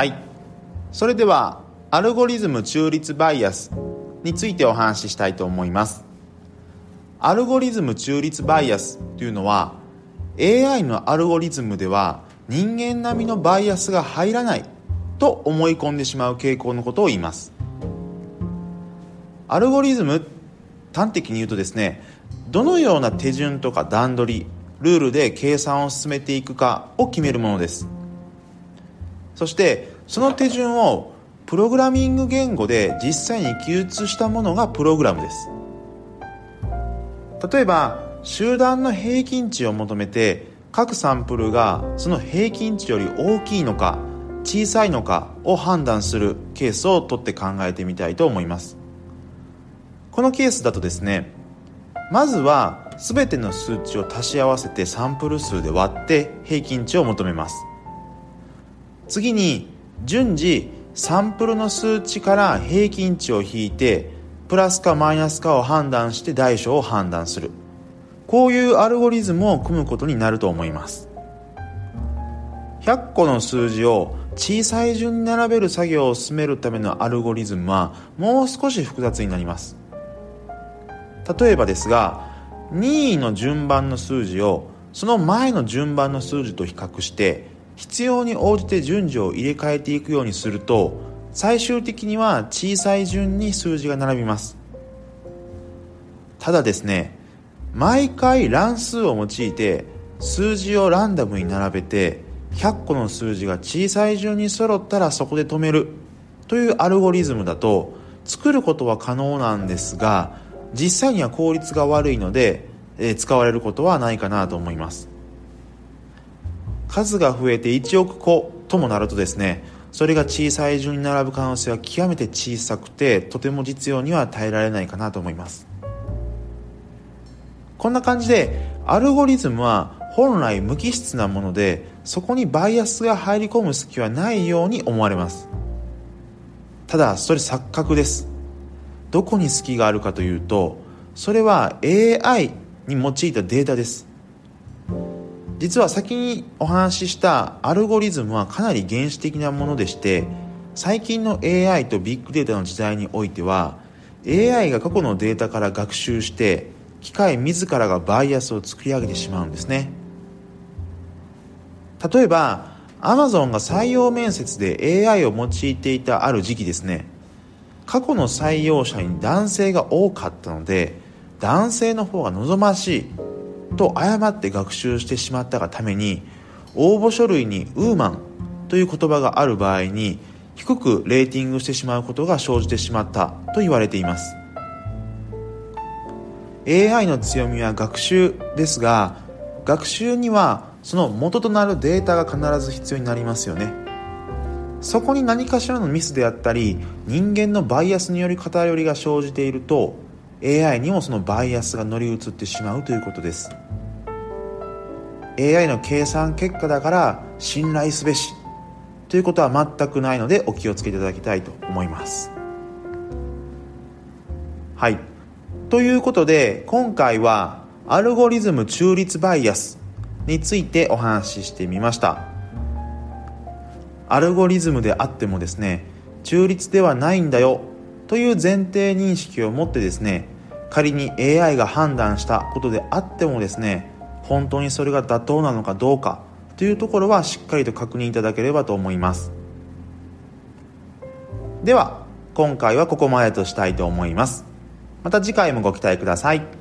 はい。それではアルゴリズム中立バイアスについてお話ししたいと思います。アルゴリズム中立バイアスというのは AI のアルゴリズムでは人間並みのバイアスが入らないと思い込んでしまう傾向のことを言います。アルゴリズム端的に言うとですねどのような手順とか段取りルールで計算を進めていくかを決めるものです。そしてその手順をプログラミング言語で実際に記述したものがプログラムです。例えば集団の平均値を求めて各サンプルがその平均値より大きいのか小さいのかを判断するケースを取って考えてみたいと思います。このケースだとですねまずは全ての数値を足し合わせてサンプル数で割って平均値を求めます。次に順次サンプルの数値から平均値を引いてプラスかマイナスかを判断して大小を判断する。こういうアルゴリズムを組むことになると思います。100個の数字を小さい順に並べる作業を進めるためのアルゴリズムはもう少し複雑になります。例えばですが任意の順番の数字をその前の順番の数字と比較して必要に応じて順序を入れ替えていくようにすると最終的には小さい順に数字が並びます。ただですね毎回乱数を用いて数字をランダムに並べて100個の数字が小さい順に揃ったらそこで止める。というアルゴリズムだと作ることは可能なんですが実際には効率が悪いので、えー、使われることはないかなと思います。数が増えて1億個ともなるとですねそれが小さい順に並ぶ可能性は極めて小さくてとても実用には耐えられないかなと思います。こんな感じでアルゴリズムは本来無機質なものでそこにバイアスが入り込む隙はないように思われます。ただそれ錯覚です。どこに隙があるかというとそれは AI に用いたデータです。実は先にお話ししたアルゴリズムはかなり原始的なものでして最近の AI とビッグデータの時代においては AI が過去のデータから学習して機械自らがバイアスを作り上げてしまうんですね。例えば Amazon が採用面接で AI を用いていたある時期ですね。過去の採用者に男性が多かったので男性の方が望ましいと誤って学習してしまったがために応募書類にウーマンという言葉がある場合に低くレーティングしてしまうことが生じてしまったと言われています。AI の強みは学習ですが学習にはその元となるデータが必ず必要になりますよね。そこに何かしらのミスであったり人間のバイアスにより偏りが生じていると AI にもそのバイアスが乗り移ってしまうということです。AI の計算結果だから信頼すべしということは全くないのでお気をつけいただきたいと思います。はい。ということで今回はアルゴリズム中立バイアスについてお話ししてみました。アルゴリズムであってもですね中立ではないんだよという前提認識を持ってですね仮に AI が判断したことであってもですね本当にそれが妥当なのかどうかというところはしっかりと確認いただければと思います。では今回はここまでとしたいと思います。また次回もご期待ください。